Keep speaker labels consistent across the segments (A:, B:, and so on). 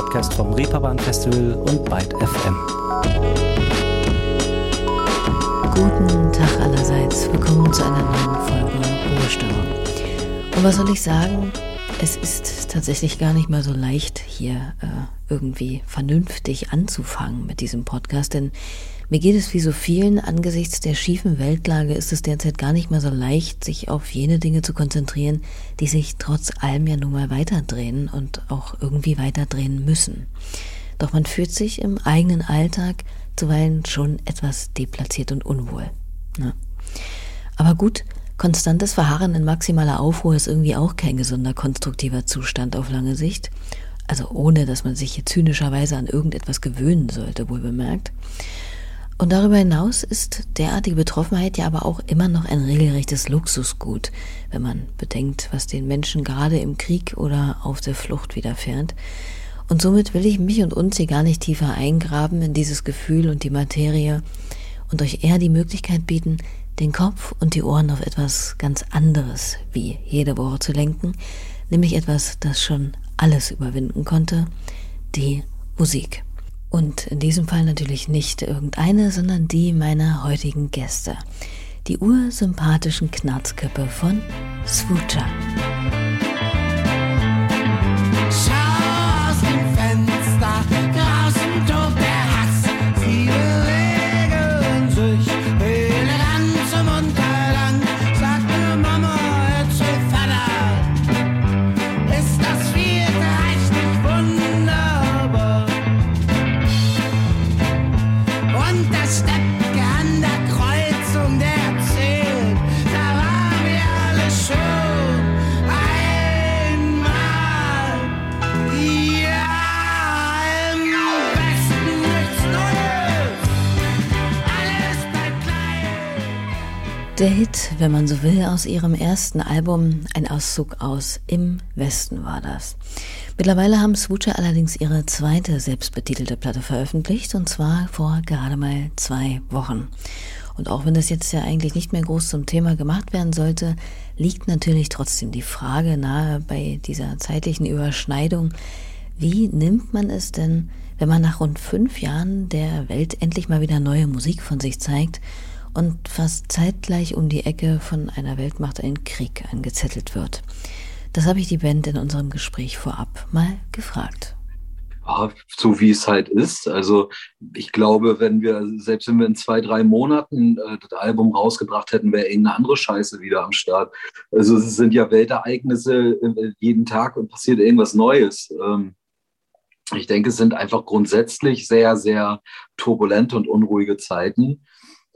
A: Podcast vom Reeperbahn Festival und Byte FM.
B: Guten Tag allerseits. Willkommen zu einer neuen Folge Ruhestörung. Und was soll ich sagen? Es ist tatsächlich gar nicht mal so leicht, hier äh, irgendwie vernünftig anzufangen mit diesem Podcast, denn mir geht es wie so vielen, angesichts der schiefen Weltlage ist es derzeit gar nicht mehr so leicht, sich auf jene Dinge zu konzentrieren, die sich trotz allem ja nun mal weiterdrehen und auch irgendwie weiterdrehen müssen. Doch man fühlt sich im eigenen Alltag zuweilen schon etwas deplatziert und unwohl. Ja. Ne? Aber gut, konstantes Verharren in maximaler Aufruhr ist irgendwie auch kein gesunder, konstruktiver Zustand auf lange Sicht. Also ohne, dass man sich hier zynischerweise an irgendetwas gewöhnen sollte, wohl bemerkt. Und darüber hinaus ist derartige Betroffenheit ja aber auch immer noch ein regelrechtes Luxusgut, wenn man bedenkt, was den Menschen gerade im Krieg oder auf der Flucht widerfährt. Und somit will ich mich und uns hier gar nicht tiefer eingraben in dieses Gefühl und die Materie und euch eher die Möglichkeit bieten, den Kopf und die Ohren auf etwas ganz anderes wie jede Woche zu lenken, nämlich etwas, das schon alles überwinden konnte, die Musik. Und in diesem Fall natürlich nicht irgendeine, sondern die meiner heutigen Gäste. Die ursympathischen Knarzköpfe von Swoocher. Der Hit, wenn man so will, aus ihrem ersten Album, ein Auszug aus Im Westen war das. Mittlerweile haben Swoocher allerdings ihre zweite selbstbetitelte Platte veröffentlicht und zwar vor gerade mal zwei Wochen. Und auch wenn das jetzt ja eigentlich nicht mehr groß zum Thema gemacht werden sollte, liegt natürlich trotzdem die Frage nahe bei dieser zeitlichen Überschneidung, wie nimmt man es denn, wenn man nach rund fünf Jahren der Welt endlich mal wieder neue Musik von sich zeigt und fast zeitgleich um die Ecke von einer Weltmacht ein Krieg angezettelt wird. Das habe ich die Band in unserem Gespräch vorab mal gefragt.
C: so wie es halt ist. Also ich glaube, wenn wir, selbst wenn wir in zwei, drei Monaten äh, das Album rausgebracht hätten, wäre irgendeine andere Scheiße wieder am Start. Also es sind ja Weltereignisse äh, jeden Tag und passiert irgendwas Neues. Ähm, ich denke, es sind einfach grundsätzlich sehr, sehr turbulente und unruhige Zeiten.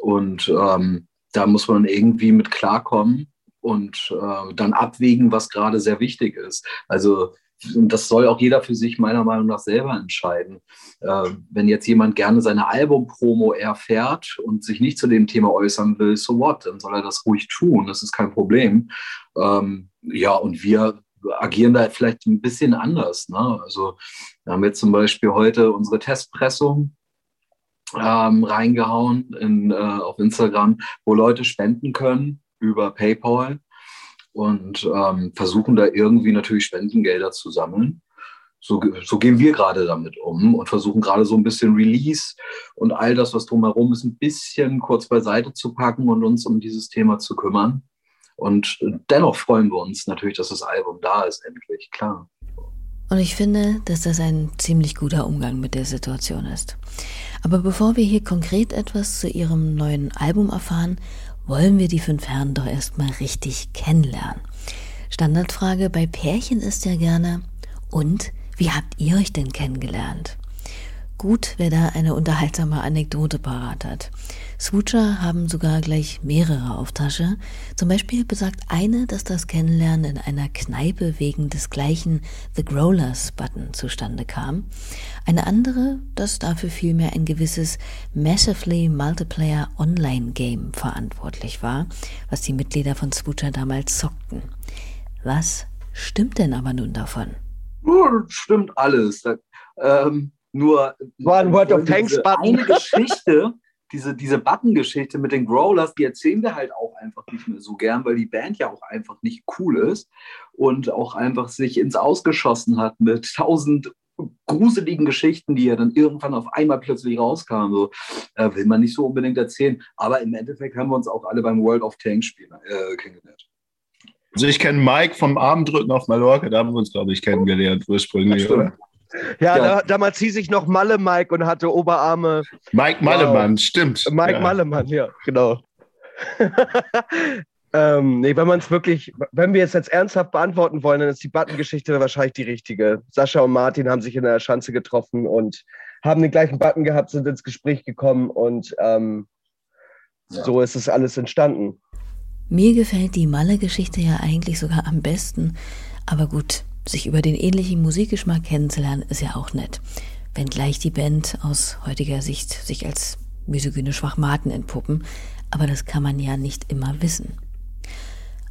C: Und ähm, da muss man irgendwie mit klarkommen und äh, dann abwägen, was gerade sehr wichtig ist. Also das soll auch jeder für sich meiner Meinung nach selber entscheiden. Äh, wenn jetzt jemand gerne seine Album-Promo erfährt und sich nicht zu dem Thema äußern will, so what, dann soll er das ruhig tun, das ist kein Problem. Ähm, ja, und wir agieren da vielleicht ein bisschen anders. Ne? Also wir haben jetzt zum Beispiel heute unsere Testpressung ähm, reingehauen in, äh, auf Instagram, wo Leute spenden können über PayPal und ähm, versuchen da irgendwie natürlich Spendengelder zu sammeln. So, so gehen wir gerade damit um und versuchen gerade so ein bisschen Release und all das, was drumherum ist, ein bisschen kurz beiseite zu packen und uns um dieses Thema zu kümmern. Und dennoch freuen wir uns natürlich, dass das Album da ist, endlich, klar.
B: Und ich finde, dass das ein ziemlich guter Umgang mit der Situation ist. Aber bevor wir hier konkret etwas zu ihrem neuen Album erfahren, wollen wir die fünf Herren doch erstmal richtig kennenlernen. Standardfrage bei Pärchen ist ja gerne, und wie habt ihr euch denn kennengelernt? Gut, wer da eine unterhaltsame Anekdote parat hat. Swoocher haben sogar gleich mehrere auf Tasche. Zum Beispiel besagt eine, dass das Kennenlernen in einer Kneipe wegen des gleichen The Growlers Button zustande kam. Eine andere, dass dafür vielmehr ein gewisses Massively Multiplayer Online Game verantwortlich war, was die Mitglieder von Swoocher damals zockten. Was stimmt denn aber nun davon?
C: Stimmt alles. ähm, nur
D: war ein World of Tanks
C: Button. Eine Geschichte, diese, diese Button-Geschichte mit den Growlers, die erzählen wir halt auch einfach nicht mehr so gern, weil die Band ja auch einfach nicht cool ist und auch einfach sich ins Ausgeschossen hat mit tausend gruseligen Geschichten, die ja dann irgendwann auf einmal plötzlich rauskamen, so, äh, will man nicht so unbedingt erzählen. Aber im Endeffekt haben wir uns auch alle beim World of Tanks Spiel äh, kennengelernt.
D: Also ich kenne Mike vom Armdrücken auf Mallorca, da haben wir uns, glaube ich, kennengelernt ursprünglich,
E: oder? Ja, ja. Da, damals hieß ich noch Malle Mike und hatte Oberarme.
D: Mike Mallemann, wow. stimmt.
E: Mike ja. Mallemann, ja, genau. ähm, nee, wenn man es wirklich, wenn wir es jetzt ernsthaft beantworten wollen, dann ist die Button-Geschichte wahrscheinlich die richtige. Sascha und Martin haben sich in der Schanze getroffen und haben den gleichen Button gehabt, sind ins Gespräch gekommen und ähm, ja. so ist es alles entstanden.
B: Mir gefällt die Malle-Geschichte ja eigentlich sogar am besten. Aber gut, sich über den ähnlichen Musikgeschmack kennenzulernen, ist ja auch nett. Wenngleich die Band aus heutiger Sicht sich als misogyne Schwachmaten entpuppen, aber das kann man ja nicht immer wissen.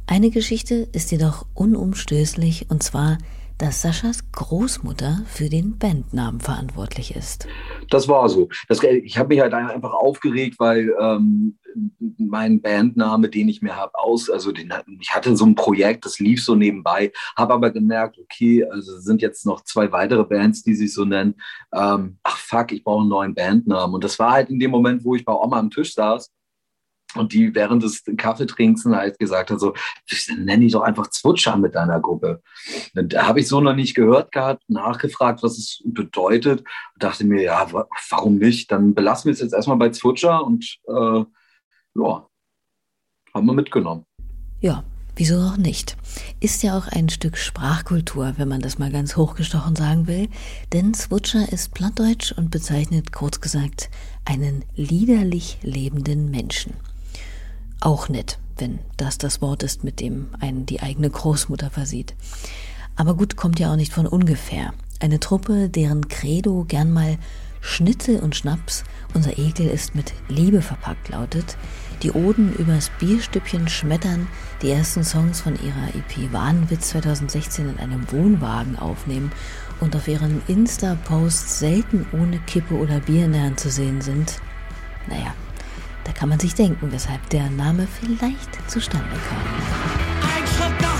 B: Eine Geschichte ist jedoch unumstößlich, und zwar dass Saschas Großmutter für den Bandnamen verantwortlich ist.
C: Das war so. Das, ich habe mich halt einfach aufgeregt, weil ähm, mein Bandname, den ich mir habe, aus, also den, ich hatte so ein Projekt, das lief so nebenbei, habe aber gemerkt, okay, also sind jetzt noch zwei weitere Bands, die sich so nennen. Ähm, ach fuck, ich brauche einen neuen Bandnamen. Und das war halt in dem Moment, wo ich bei Oma am Tisch saß und die während des Kaffeetrinkens halt gesagt hat, so, nenne ich doch einfach Zwutscher mit deiner Gruppe. Da habe ich so noch nicht gehört gehabt, nachgefragt, was es bedeutet. Und dachte mir, ja, warum nicht? Dann belassen wir es jetzt erstmal bei Zwutscher und äh, ja, haben wir mitgenommen.
B: Ja, wieso auch nicht? Ist ja auch ein Stück Sprachkultur, wenn man das mal ganz hochgestochen sagen will. Denn Zwutscher ist plattdeutsch und bezeichnet kurz gesagt einen liederlich lebenden Menschen. Auch nett, wenn das das Wort ist, mit dem einen die eigene Großmutter versieht. Aber gut kommt ja auch nicht von ungefähr. Eine Truppe, deren Credo gern mal Schnitzel und Schnaps, unser Ekel ist mit Liebe verpackt lautet, die Oden übers Bierstüppchen schmettern, die ersten Songs von ihrer EP Wahnwitz 2016 in einem Wohnwagen aufnehmen und auf ihren Insta-Posts selten ohne Kippe oder Bier in der Hand zu sehen sind. Naja, da kann man sich denken, weshalb der Name vielleicht zustande kam.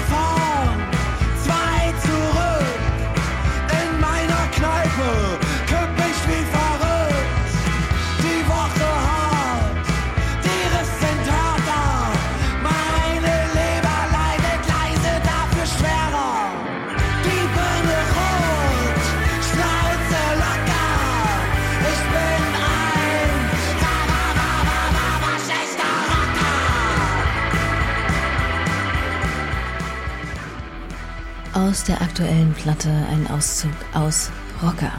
B: Aus der aktuellen Platte ein Auszug aus Rocker.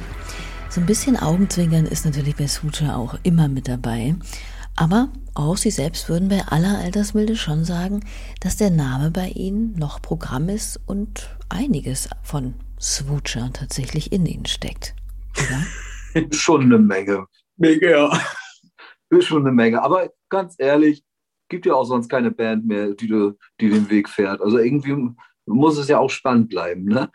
B: So ein bisschen Augenzwinkern ist natürlich bei Sucha auch immer mit dabei. Aber auch sie selbst würden bei aller Altersmilde schon sagen, dass der Name bei ihnen noch Programm ist und einiges von Swoocher tatsächlich in ihnen steckt. Oder?
C: schon eine Menge. Menge, ja. Ist schon eine Menge. Aber ganz ehrlich, gibt ja auch sonst keine Band mehr, die, die den Weg fährt. Also irgendwie muss es ja auch spannend bleiben. Ne?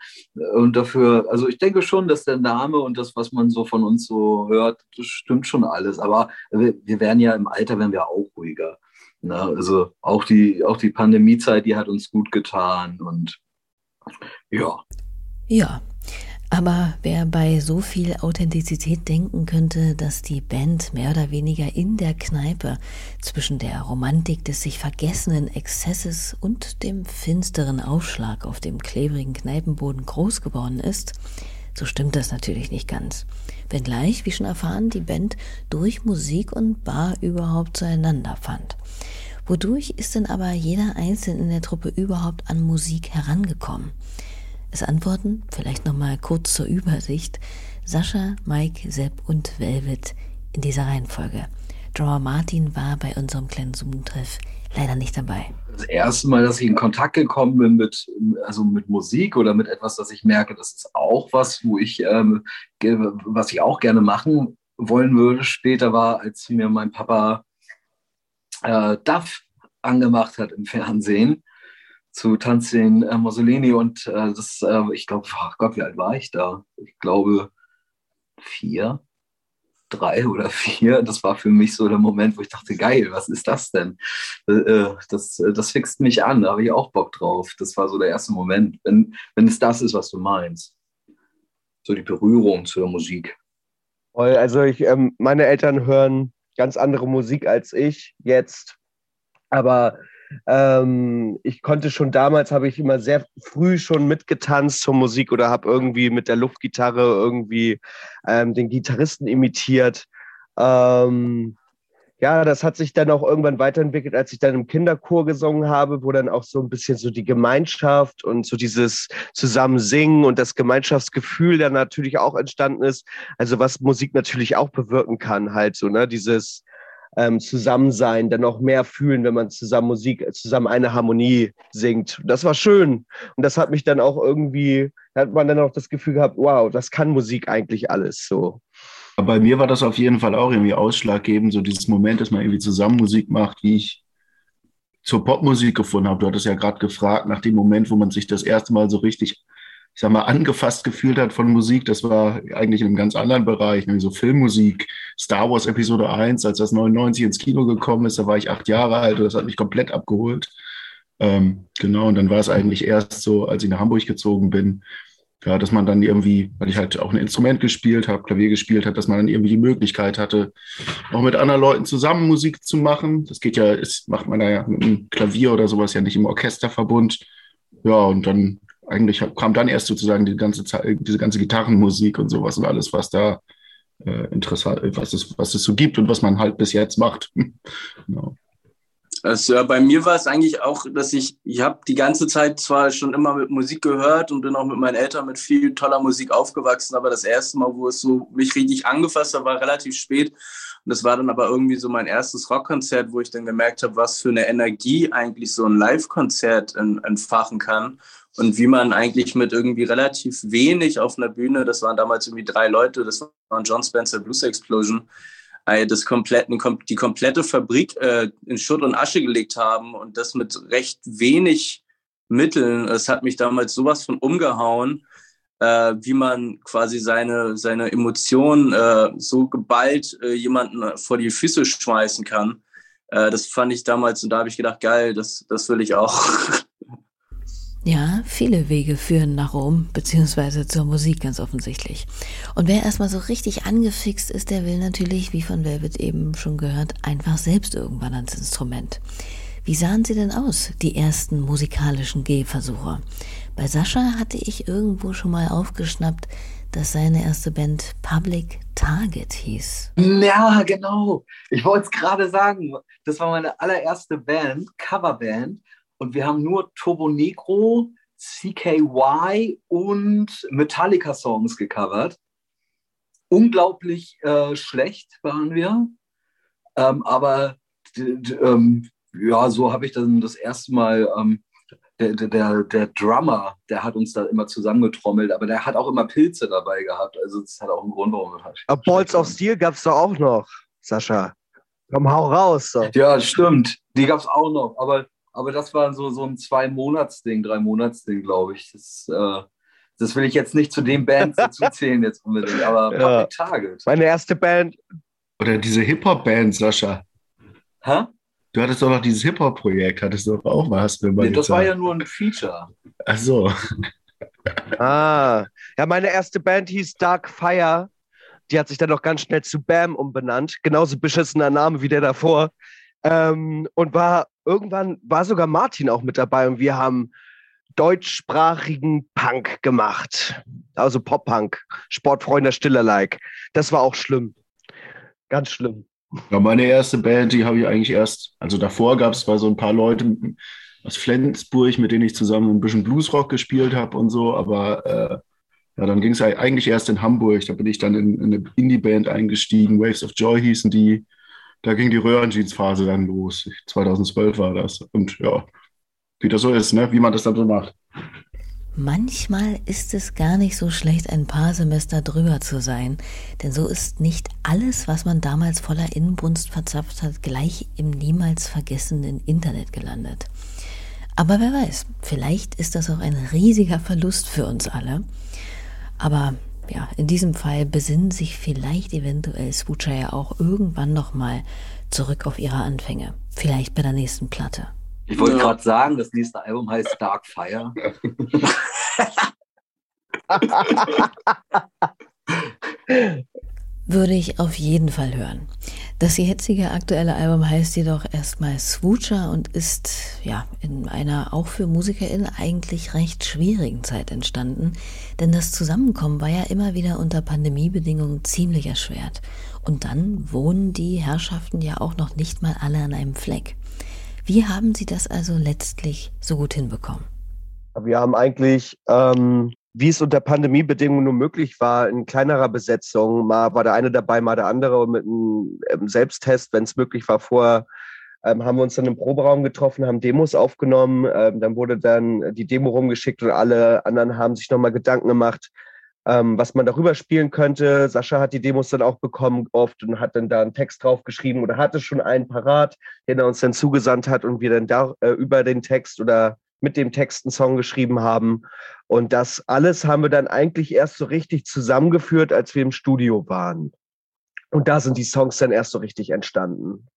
C: Und dafür, also ich denke schon, dass der Name und das, was man so von uns so hört, das stimmt schon alles. Aber wir, wir werden ja im Alter, werden wir auch ruhiger. Ne? Also auch die, auch die Pandemiezeit, die hat uns gut getan und ja.
B: Ja, aber wer bei so viel Authentizität denken könnte, dass die Band mehr oder weniger in der Kneipe zwischen der Romantik des sich vergessenen Exzesses und dem finsteren Aufschlag auf dem klebrigen Kneipenboden groß geworden ist, so stimmt das natürlich nicht ganz. Wenngleich, wie schon erfahren, die Band durch Musik und Bar überhaupt zueinander fand. Wodurch ist denn aber jeder Einzelne in der Truppe überhaupt an Musik herangekommen? Es antworten, vielleicht nochmal kurz zur Übersicht, Sascha, Mike, Sepp und Velvet in dieser Reihenfolge. Drummer Martin war bei unserem kleinen Zoom-Treff leider nicht dabei.
C: Das erste Mal, dass ich in Kontakt gekommen bin mit, also mit Musik oder mit etwas, das ich merke, das ist auch was, wo ich, ähm, was ich auch gerne machen wollen würde später, war, als mir mein Papa äh, Duff angemacht hat im Fernsehen zu Tanzin äh, Mussolini und äh, das, äh, ich glaube, oh Gott, wie alt war ich da? Ich glaube vier, drei oder vier. Das war für mich so der Moment, wo ich dachte, geil, was ist das denn? Äh, äh das, äh, das fixt mich an, da habe ich auch Bock drauf. Das war so der erste Moment, wenn, wenn es das ist, was du meinst. so die Berührung zur Musik.
E: Voll. Also ich, ähm, meine Eltern hören ganz andere Musik als ich jetzt. Aber ähm, ich konnte schon damals, habe ich immer sehr früh schon mitgetanzt zur Musik oder habe irgendwie mit der Luftgitarre irgendwie ähm, den Gitarristen imitiert. Ähm, ja, das hat sich dann auch irgendwann weiterentwickelt, als ich dann im Kinderchor gesungen habe, wo dann auch so ein bisschen so die Gemeinschaft und so dieses Zusammensingen und das Gemeinschaftsgefühl dann natürlich auch entstanden ist. Also was Musik natürlich auch bewirken kann, halt so, ne, dieses ähm, Zusammensein, dann noch mehr fühlen, wenn man zusammen Musik, zusammen eine Harmonie singt. Das war schön. Und das hat mich dann auch irgendwie, hat man dann auch das Gefühl gehabt, wow, das kann Musik eigentlich alles so.
D: Bei mir war das auf jeden Fall auch irgendwie ausschlaggebend, so dieses Moment, dass man irgendwie zusammen Musik macht, wie ich zur Popmusik gefunden habe. Du hattest ja gerade gefragt nach dem Moment, wo man sich das erste Mal so richtig, ich sag mal, angefasst gefühlt hat von Musik. Das war eigentlich in einem ganz anderen Bereich, nämlich so Filmmusik. Star Wars Episode 1, als das 99 ins Kino gekommen ist, da war ich acht Jahre alt und das hat mich komplett abgeholt. Ähm, genau, und dann war es eigentlich erst so, als ich nach Hamburg gezogen bin, ja, dass man dann irgendwie, weil ich halt auch ein Instrument gespielt habe, Klavier gespielt habe, dass man dann irgendwie die Möglichkeit hatte, auch mit anderen Leuten zusammen Musik zu machen. Das geht ja, ist, macht man ja mit einem Klavier oder sowas ja nicht im Orchesterverbund. Ja, und dann eigentlich kam dann erst sozusagen die ganze diese ganze Gitarrenmusik und sowas und alles, was da äh, interessant, was es, was es so gibt und was man halt bis jetzt macht. genau.
F: Also bei mir war es eigentlich auch, dass ich, ich habe die ganze Zeit zwar schon immer mit Musik gehört und bin auch mit meinen Eltern mit viel toller Musik aufgewachsen, aber das erste Mal, wo es so mich richtig angefasst hat, war relativ spät. Und das war dann aber irgendwie so mein erstes Rockkonzert, wo ich dann gemerkt habe, was für eine Energie eigentlich so ein Live-Konzert entfachen kann und wie man eigentlich mit irgendwie relativ wenig auf einer Bühne, das waren damals irgendwie drei Leute, das waren John Spencer Blues Explosion, das kompletten, die komplette Fabrik äh, in Schutt und Asche gelegt haben und das mit recht wenig Mitteln. Es hat mich damals sowas von umgehauen, äh, wie man quasi seine, seine Emotionen äh, so geballt äh, jemanden vor die Füße schmeißen kann. Äh, das fand ich damals und da habe ich gedacht, geil, das, das will ich auch.
B: Ja, viele Wege führen nach Rom, beziehungsweise zur Musik ganz offensichtlich. Und wer erstmal so richtig angefixt ist, der will natürlich, wie von Velvet eben schon gehört, einfach selbst irgendwann ans Instrument. Wie sahen sie denn aus, die ersten musikalischen Gehversuche? Bei Sascha hatte ich irgendwo schon mal aufgeschnappt, dass seine erste Band Public Target hieß.
C: Ja, genau. Ich wollte es gerade sagen. Das war meine allererste Band, Coverband. Und wir haben nur Turbo Negro, CKY und Metallica-Songs gecovert. Unglaublich äh, schlecht waren wir. Ähm, aber ähm, ja, so habe ich dann das erste Mal, ähm, der, der, der Drummer, der hat uns da immer zusammengetrommelt, aber der hat auch immer Pilze dabei gehabt. Also das hat auch einen Grund, warum wir halt.
E: Aber Balls of Steel gab es doch auch noch, Sascha. Komm, hau raus. So.
C: Ja, stimmt. Die gab es auch noch. Aber aber das war so, so ein Zwei-Monats-Ding, Drei-Monats-Ding, glaube ich. Das, äh, das will ich jetzt nicht zu den Bands dazu zählen jetzt unbedingt, aber ja. Target.
E: Meine erste Band.
D: Oder diese Hip-Hop-Band, Sascha.
C: Hä?
D: Du hattest doch noch dieses Hip-Hop-Projekt, hattest du auch mal, hast du
C: nee, Das war ja nur ein Feature.
D: Ach so.
E: ah, ja, meine erste Band hieß Dark Fire. Die hat sich dann noch ganz schnell zu Bam umbenannt. Genauso beschissener Name wie der davor. Ähm, und war irgendwann war sogar Martin auch mit dabei und wir haben deutschsprachigen Punk gemacht. Also Pop-Punk, Sportfreunde Stiller-like. Das war auch schlimm. Ganz schlimm.
D: Ja, meine erste Band, die habe ich eigentlich erst, also davor gab es so ein paar Leute aus Flensburg, mit denen ich zusammen ein bisschen Bluesrock gespielt habe und so, aber äh, ja, dann ging es eigentlich erst in Hamburg. Da bin ich dann in, in eine Indie-Band eingestiegen, Waves of Joy hießen die da ging die Röhrenjeans-Phase dann los. 2012 war das. Und ja, wie das so ist, ne? wie man das dann so macht.
B: Manchmal ist es gar nicht so schlecht, ein paar Semester drüber zu sein, denn so ist nicht alles, was man damals voller Inbrunst verzapft hat, gleich im niemals vergessenen Internet gelandet. Aber wer weiß, vielleicht ist das auch ein riesiger Verlust für uns alle. Aber ja, in diesem Fall besinnen sich vielleicht eventuell Swoocher ja auch irgendwann nochmal zurück auf ihre Anfänge. Vielleicht bei der nächsten Platte.
C: Ich wollte ja. gerade sagen, das nächste Album heißt Dark Fire.
B: Würde ich auf jeden Fall hören. Das jetzige aktuelle Album heißt jedoch erstmal Swoocher und ist ja in einer auch für MusikerInnen eigentlich recht schwierigen Zeit entstanden, denn das Zusammenkommen war ja immer wieder unter Pandemiebedingungen ziemlich erschwert. Und dann wohnen die Herrschaften ja auch noch nicht mal alle an einem Fleck. Wie haben Sie das also letztlich so gut hinbekommen?
E: Wir haben eigentlich ähm, wie es unter Pandemiebedingungen nur möglich war, in kleinerer Besetzung. Mal war der eine dabei, mal der andere mit einem ähm, Selbsttest, wenn es möglich war, vorher ähm, haben wir uns dann im Proberaum getroffen, haben Demos aufgenommen. Ähm, dann wurde dann die Demo rumgeschickt und alle anderen haben sich nochmal Gedanken gemacht, ähm, was man darüber spielen könnte. Sascha hat die Demos dann auch bekommen oft und hat dann da einen Text draufgeschrieben oder hatte schon einen parat, den er uns dann zugesandt hat und wir dann da äh, über den Text oder mit dem Text einen Song geschrieben haben. Und das alles haben wir dann eigentlich erst so richtig zusammengeführt, als wir im Studio waren. Und da sind die Songs dann erst so richtig entstanden.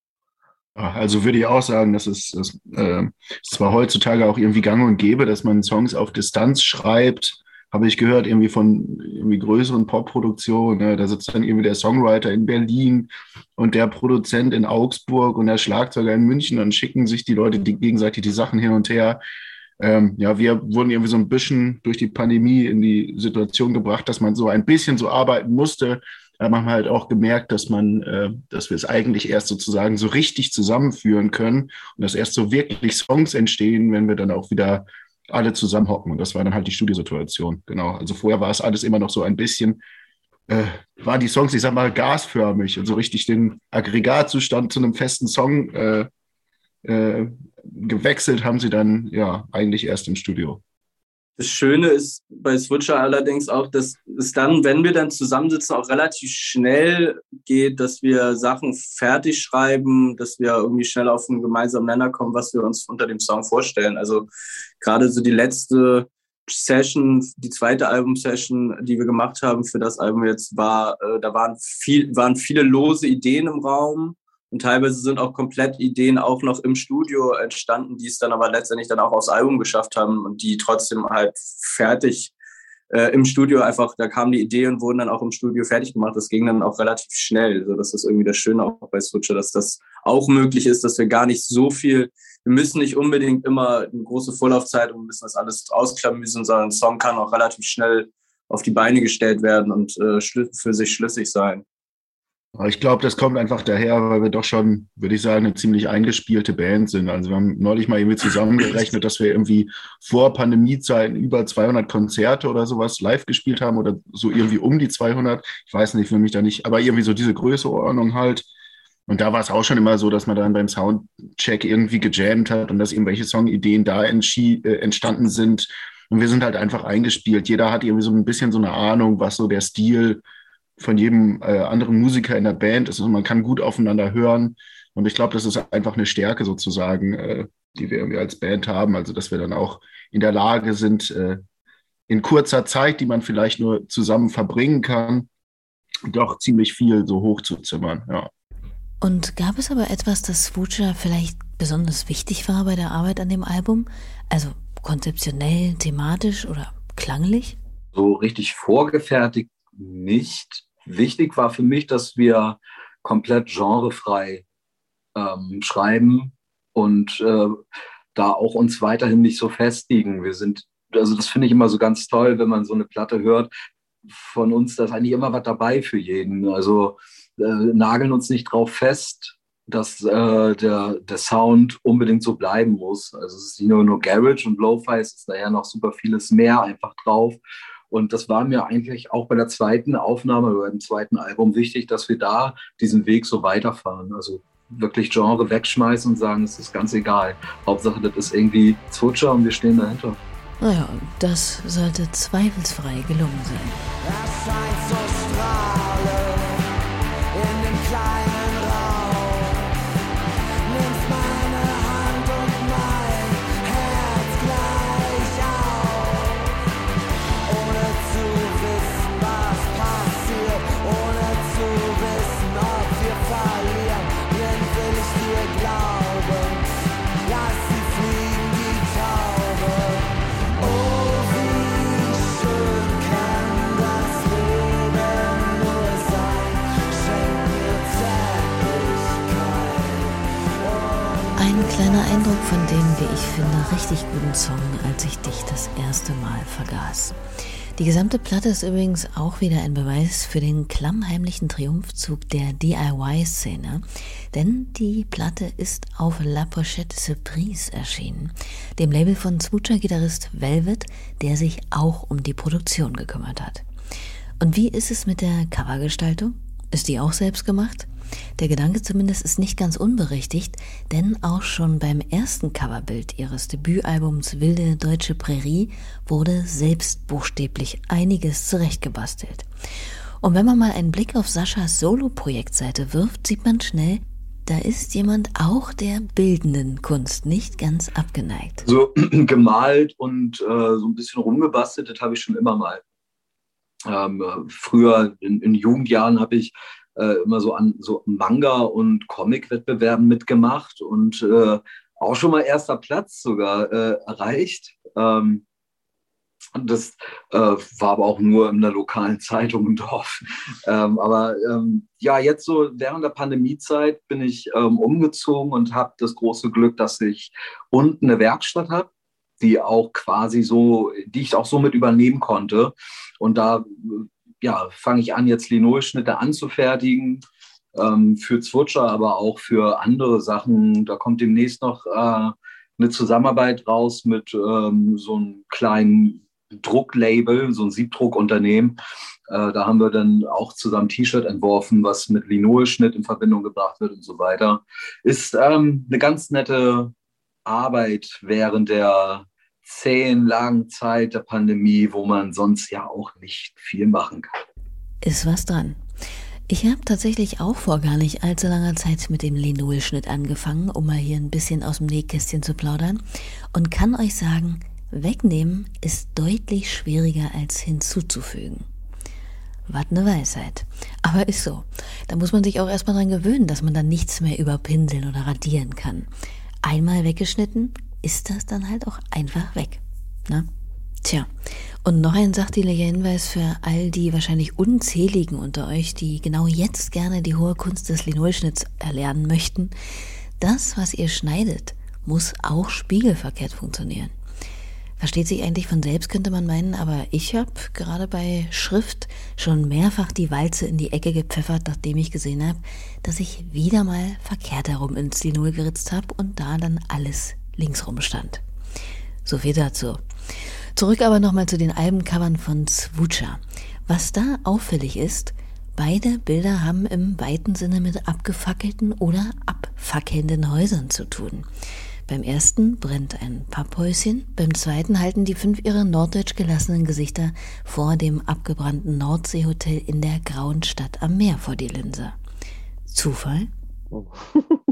D: Also würde ich auch sagen, dass es das, äh, zwar heutzutage auch irgendwie gang und gäbe, dass man Songs auf Distanz schreibt, habe ich gehört, irgendwie von irgendwie größeren Popproduktionen. Ne? Da sitzt dann irgendwie der Songwriter in Berlin und der Produzent in Augsburg und der Schlagzeuger in München. Dann schicken sich die Leute die, gegenseitig die Sachen hin und her ähm, ja, wir wurden irgendwie so ein bisschen durch die Pandemie in die Situation gebracht, dass man so ein bisschen so arbeiten musste. Da haben wir halt auch gemerkt, dass man, äh, dass wir es eigentlich erst sozusagen so richtig zusammenführen können und dass erst so wirklich Songs entstehen, wenn wir dann auch wieder alle zusammenhocken. Und das war dann halt die Studiosituation. Genau. Also vorher war es alles immer noch so ein bisschen, äh, waren die Songs, ich sag mal, gasförmig und so richtig den Aggregatzustand zu einem festen Song äh, äh, gewechselt haben sie dann ja eigentlich erst im Studio.
F: Das Schöne ist bei Switcher allerdings auch, dass es dann, wenn wir dann zusammensitzen, auch relativ schnell geht, dass wir Sachen fertig schreiben, dass wir irgendwie schnell auf einen gemeinsamen Nenner kommen, was wir uns unter dem Song vorstellen. Also gerade so die letzte Session, die zweite Album-Session, die wir gemacht haben für das Album jetzt, war, äh, da waren, viel, waren viele lose Ideen im Raum und teilweise sind auch komplett Ideen auch noch im Studio entstanden, die es dann aber letztendlich dann auch aufs Album geschafft haben und die trotzdem halt fertig äh, im Studio einfach, da kamen die Ideen und wurden dann auch im Studio fertig gemacht. Das ging dann auch relativ schnell. So, das ist irgendwie das Schöne auch bei Switcher, dass das auch möglich ist, dass wir gar nicht so viel, wir müssen nicht unbedingt immer eine große Vorlaufzeit und müssen das alles ausklamüsen, sondern ein Song kann auch relativ schnell auf die Beine gestellt werden und äh, für sich schlüssig sein.
D: Ich glaube, das kommt einfach daher, weil wir doch schon, würde ich sagen, eine ziemlich eingespielte Band sind. Also wir haben neulich mal irgendwie zusammengerechnet, dass wir irgendwie vor Pandemiezeiten über 200 Konzerte oder sowas live gespielt haben oder so irgendwie um die 200. Ich weiß nicht, für mich da nicht, aber irgendwie so diese Größeordnung halt. Und da war es auch schon immer so, dass man dann beim Soundcheck irgendwie gejammt hat und dass irgendwelche Songideen da äh, entstanden sind. Und wir sind halt einfach eingespielt. Jeder hat irgendwie so ein bisschen so eine Ahnung, was so der Stil ist von jedem äh, anderen Musiker in der Band ist. Also man kann gut aufeinander hören. Und ich glaube, das ist einfach eine Stärke sozusagen, äh, die wir irgendwie als Band haben. Also, dass wir dann auch in der Lage sind, äh, in kurzer Zeit, die man vielleicht nur zusammen verbringen kann, doch ziemlich viel so hochzuzimmern. Ja.
B: Und gab es aber etwas, das Future vielleicht besonders wichtig war bei der Arbeit an dem Album? Also konzeptionell, thematisch oder klanglich?
C: So richtig vorgefertigt nicht. Wichtig war für mich, dass wir komplett genrefrei ähm, schreiben und äh, da auch uns weiterhin nicht so festigen. Wir sind, also das finde ich immer so ganz toll, wenn man so eine Platte hört. Von uns, da ist eigentlich immer was dabei für jeden. Also äh, nageln uns nicht drauf fest, dass äh, der, der Sound unbedingt so bleiben muss. Also es ist nicht nur, nur Garage und Lo-Fi, es ist daher noch super vieles mehr einfach drauf. Und das war mir eigentlich auch bei der zweiten Aufnahme, beim zweiten Album wichtig, dass wir da diesen Weg so weiterfahren. Also wirklich Genre wegschmeißen und sagen, es ist ganz egal. Hauptsache, das ist irgendwie Zwutscher und wir stehen dahinter.
B: Naja, das sollte zweifelsfrei gelungen sein. Die gesamte Platte ist übrigens auch wieder ein Beweis für den klammheimlichen Triumphzug der DIY-Szene, denn die Platte ist auf La Pochette Surprise erschienen, dem Label von Swoocher-Gitarrist Velvet, der sich auch um die Produktion gekümmert hat. Und wie ist es mit der Covergestaltung? Ist die auch selbst gemacht? Der Gedanke zumindest ist nicht ganz unberechtigt, denn auch schon beim ersten Coverbild ihres Debütalbums Wilde Deutsche Prärie wurde selbst buchstäblich einiges zurechtgebastelt. Und wenn man mal einen Blick auf Saschas Solo-Projektseite wirft, sieht man schnell, da ist jemand auch der bildenden Kunst nicht ganz abgeneigt.
C: So gemalt und äh, so ein bisschen rumgebastelt, das habe ich schon immer mal. Ähm, früher in, in Jugendjahren habe ich äh, immer so an so Manga- und Comic-Wettbewerben mitgemacht und äh, auch schon mal erster Platz sogar äh, erreicht. Ähm, das äh, war aber auch nur in der lokalen Zeitung im Dorf. Ähm, aber ähm, ja, jetzt so während der Pandemiezeit bin ich ähm, umgezogen und habe das große Glück, dass ich unten eine Werkstatt habe, die auch quasi so, die ich auch so mit übernehmen konnte. Und da ja, fange ich an, jetzt Linolschnitte anzufertigen ähm, für Zwutscher, aber auch für andere Sachen. Da kommt demnächst noch äh, eine Zusammenarbeit raus mit ähm, so einem kleinen Drucklabel, so ein Siebdruckunternehmen. Äh, da haben wir dann auch zusammen T-Shirt entworfen, was mit Linolschnitt in Verbindung gebracht wird und so weiter. Ist ähm, eine ganz nette Arbeit während der zehn langen Zeit der Pandemie, wo man sonst ja auch nicht viel machen kann.
B: Ist was dran. Ich habe tatsächlich auch vor gar nicht allzu langer Zeit mit dem Linolschnitt angefangen, um mal hier ein bisschen aus dem Nähkästchen zu plaudern und kann euch sagen, wegnehmen ist deutlich schwieriger als hinzuzufügen. Was eine Weisheit. Aber ist so. Da muss man sich auch erstmal dran gewöhnen, dass man dann nichts mehr überpinseln oder radieren kann. Einmal weggeschnitten, ist das dann halt auch einfach weg. Ne? Tja, und noch ein sachdienlicher Hinweis für all die wahrscheinlich unzähligen unter euch, die genau jetzt gerne die hohe Kunst des Linolschnitts erlernen möchten. Das, was ihr schneidet, muss auch spiegelverkehrt funktionieren. Versteht sich eigentlich von selbst, könnte man meinen, aber ich habe gerade bei Schrift schon mehrfach die Walze in die Ecke gepfeffert, nachdem ich gesehen habe, dass ich wieder mal verkehrt herum ins Linol geritzt habe und da dann alles linksrum stand. So viel dazu. Zurück aber nochmal zu den Albencovern von Swoocher. Was da auffällig ist, beide Bilder haben im weiten Sinne mit abgefackelten oder abfackelnden Häusern zu tun. Beim ersten brennt ein Papphäuschen, beim zweiten halten die fünf ihre norddeutsch gelassenen Gesichter vor dem abgebrannten Nordseehotel in der grauen Stadt am Meer vor die Linse. Zufall?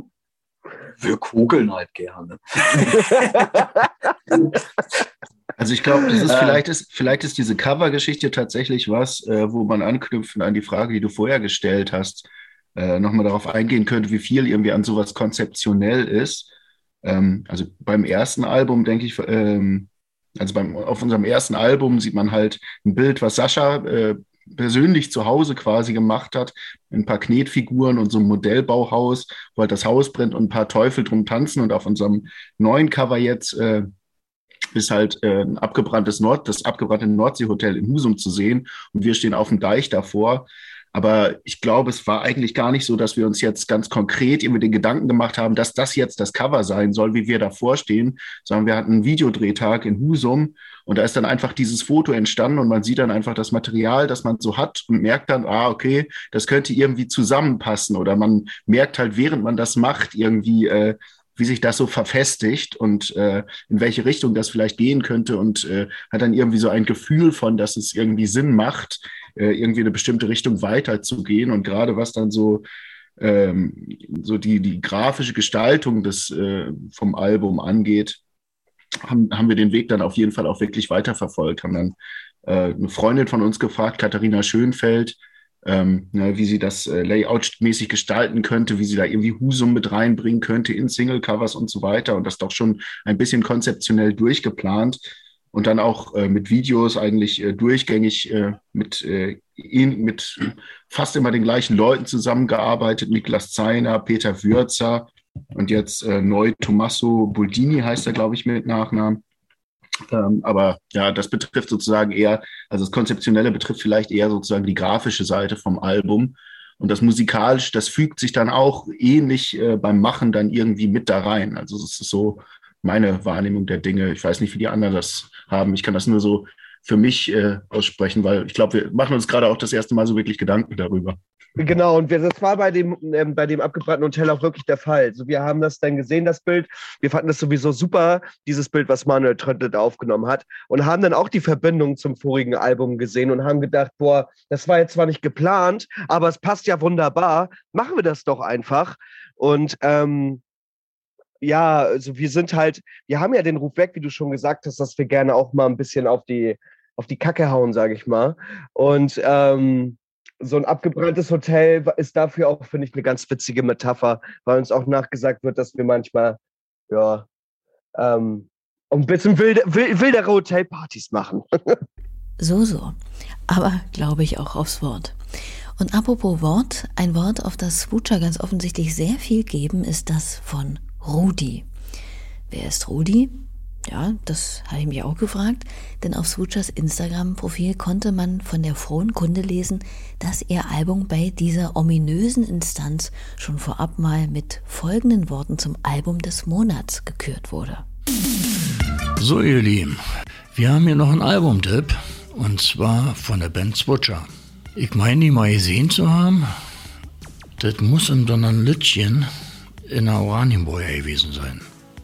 C: Wir kugeln halt gerne.
D: Also ich glaube, das ist vielleicht ist vielleicht ist diese Cover-Geschichte tatsächlich was, äh, wo man anknüpfen an die Frage, die du vorher gestellt hast, äh, nochmal darauf eingehen könnte, wie viel irgendwie an sowas konzeptionell ist. Ähm, also beim ersten Album denke ich, ähm, also beim, auf unserem ersten Album sieht man halt ein Bild, was Sascha äh, persönlich zu Hause quasi gemacht hat. Ein paar Knetfiguren und so ein Modellbauhaus, wo halt das Haus brennt und ein paar Teufel drum tanzen. Und auf unserem neuen Cover jetzt äh, ist halt äh, ein abgebranntes Nord, das abgebrannte Nordseehotel in Husum zu sehen. Und wir stehen auf dem Deich davor. Aber ich glaube, es war eigentlich gar nicht so, dass wir uns jetzt ganz konkret irgendwie den Gedanken gemacht haben, dass das jetzt das Cover sein soll, wie wir davor stehen, sondern wir hatten einen Videodrehtag in Husum und da ist dann einfach dieses Foto entstanden und man sieht dann einfach das Material, das man so hat und merkt dann, ah, okay, das könnte irgendwie zusammenpassen oder man merkt halt, während man das macht, irgendwie, äh, wie sich das so verfestigt und äh, in welche Richtung das vielleicht gehen könnte und äh, hat dann irgendwie so ein Gefühl von, dass es irgendwie Sinn macht, äh, irgendwie in eine bestimmte Richtung weiterzugehen. Und gerade was dann so, ähm, so die, die grafische Gestaltung des, äh, vom Album angeht, haben, haben wir den Weg dann auf jeden Fall auch wirklich weiterverfolgt. Haben dann äh, eine Freundin von uns gefragt, Katharina Schönfeld, ähm, ne, wie sie das äh, Layout-mäßig gestalten könnte, wie sie da irgendwie Husum mit reinbringen könnte in Single-Covers und so weiter und das doch schon ein bisschen konzeptionell durchgeplant und dann auch äh, mit Videos eigentlich äh, durchgängig äh, mit, äh, ihn, mit fast immer den gleichen Leuten zusammengearbeitet, Niklas Zeiner, Peter Würzer, Und jetzt äh, neu Tommaso Boldini heißt er, glaube ich, mit Nachnamen. Ähm, aber ja, das betrifft sozusagen eher, also das Konzeptionelle betrifft vielleicht eher sozusagen die grafische Seite vom Album. Und das musikalisch, das fügt sich dann auch ähnlich äh, beim Machen dann irgendwie mit da rein. Also es ist so meine Wahrnehmung der Dinge. Ich weiß nicht, wie die anderen das haben. Ich kann das nur so für mich äh, aussprechen, weil ich glaube, wir machen uns gerade auch das erste Mal so wirklich Gedanken darüber.
E: Genau, und wir, das war bei dem, ähm, bei dem abgebrannten Hotel auch wirklich der Fall. Also wir haben das dann gesehen, das Bild. Wir fanden das sowieso super, dieses Bild, was Manuel Tröttlet aufgenommen hat. Und haben dann auch die Verbindung zum vorigen Album gesehen und haben gedacht, boah, das war jetzt zwar nicht geplant, aber es passt ja wunderbar. Machen wir das doch einfach. Und ähm, ja, also wir sind halt, wir haben ja den Ruf weg, wie du schon gesagt hast, dass wir gerne auch mal ein bisschen auf die, auf die Kacke hauen, sage ich mal. Und ähm, so ein abgebranntes Hotel ist dafür auch, finde ich, eine ganz witzige Metapher, weil uns auch nachgesagt wird, dass wir manchmal, ja, ähm, ein bisschen wilde, wildere Hotelpartys machen.
B: so, so. Aber glaube ich auch aufs Wort. Und apropos Wort, ein Wort, auf das Swoocher ganz offensichtlich sehr viel geben, ist das von Rudi. Wer ist Rudi? Ja, das habe ich mich auch gefragt, denn auf Swoochers Instagram-Profil konnte man von der frohen Kunde lesen, dass ihr Album bei dieser ominösen Instanz schon vorab mal mit folgenden Worten zum Album des Monats gekürt wurde.
G: So, ihr Lieben, wir haben hier noch einen Albumtipp und zwar von der Band Switcher. Ich meine, die mal gesehen zu haben. Das muss im Donnerlütchen in der Oranienburg gewesen sein.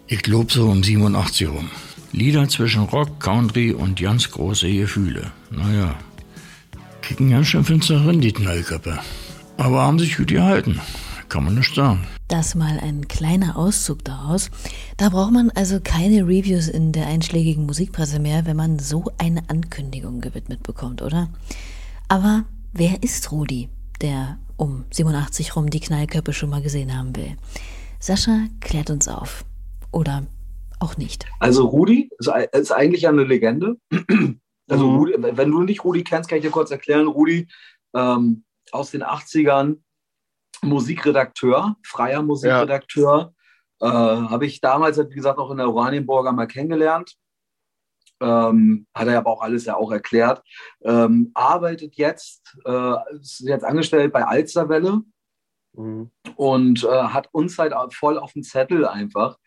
G: Ich glaube so um 87 rum. Lieder zwischen Rock, Country und ganz große Gefühle. Naja, kicken ganz schön finster rein, die Knallköpfe. Aber haben sich gut gehalten. Kann man nicht sagen.
B: Das mal ein kleiner Auszug daraus. Da braucht man also keine Reviews in der einschlägigen Musikpresse mehr, wenn man so eine Ankündigung gewidmet bekommt, oder? Aber wer ist Rudi, der um 87 rum die Knallköpfe schon mal gesehen haben will? Sascha klärt uns auf. Oder auch nicht.
C: Also Rudi ist, ist eigentlich eine Legende. Also mhm. Rudi, wenn du nicht Rudi kennst, kann ich dir kurz erklären. Rudi ähm, aus den 80ern, Musikredakteur, freier Musikredakteur. Ja. Äh, Habe ich damals, wie gesagt, auch in der Oranienburger mal kennengelernt. Ähm, hat er aber auch alles ja auch erklärt. Ähm, arbeitet jetzt, äh, ist jetzt angestellt bei Alsterwelle, Mhm. Und äh, hat uns halt voll auf den Zettel einfach.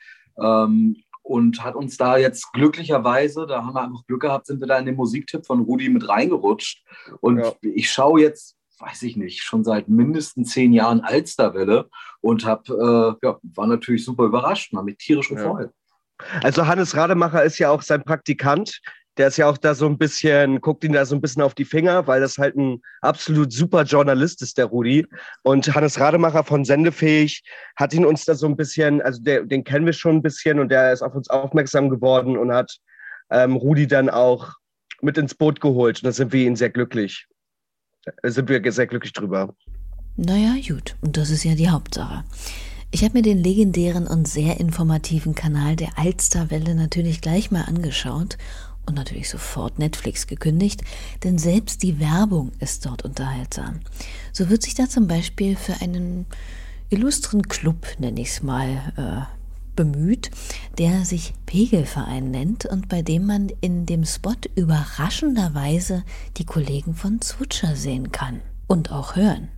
C: Ähm, und hat uns da jetzt glücklicherweise, da haben wir einfach Glück gehabt, sind wir da in den Musiktipp von Rudi mit reingerutscht. Und ja. ich schaue jetzt, weiß ich nicht, schon seit mindestens zehn Jahren Alsterwelle und hab, äh, ja, war natürlich super überrascht und habe mich tierisch gefreut.
E: Ja. Also Hannes Rademacher ist ja auch sein Praktikant der ist ja auch da so ein bisschen, guckt ihn da so ein bisschen auf die Finger, weil das halt ein absolut super Journalist ist, der Rudi. Und Hannes Rademacher von Sendefähig hat ihn uns da so ein bisschen, also der, den kennen wir schon ein bisschen und der ist auf uns aufmerksam geworden und hat ähm, Rudi dann auch mit ins Boot geholt. Und da sind wir ihn sehr glücklich. Da sind wir sehr glücklich drüber.
B: Naja, gut. Und das ist ja die Hauptsache. Ich habe mir den legendären und sehr informativen Kanal der Alsterwelle natürlich gleich mal angeschaut und natürlich sofort Netflix gekündigt, denn selbst die Werbung ist dort unterhaltsam. So wird sich da zum Beispiel für einen illustren Club, nenne ich es mal, äh, bemüht, der sich Pegelverein nennt und bei dem man in dem Spot überraschenderweise die Kollegen von Zwutscher sehen kann und auch hören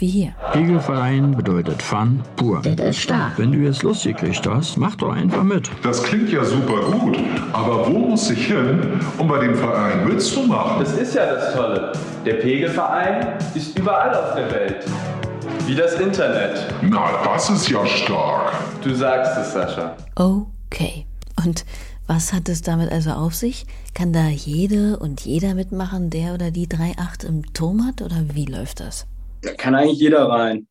B: wie hier.
G: Pegelverein bedeutet Fun pur.
B: Das ist stark.
G: Wenn du jetzt Lust gekriegt hast, mach doch einfach mit.
H: Das klingt ja super gut, aber wo muss ich hin, um bei dem Verein mitzumachen?
I: Das ist ja das Tolle. Der Pegelverein ist überall auf der Welt. Wie das Internet.
H: Na, das ist ja stark.
I: Du sagst es, Sascha.
B: Okay. Und was hat es damit also auf sich? Kann da jede und jeder mitmachen, der oder die 3,8 im Turm hat? Oder wie läuft das?
F: Da kann eigentlich jeder rein.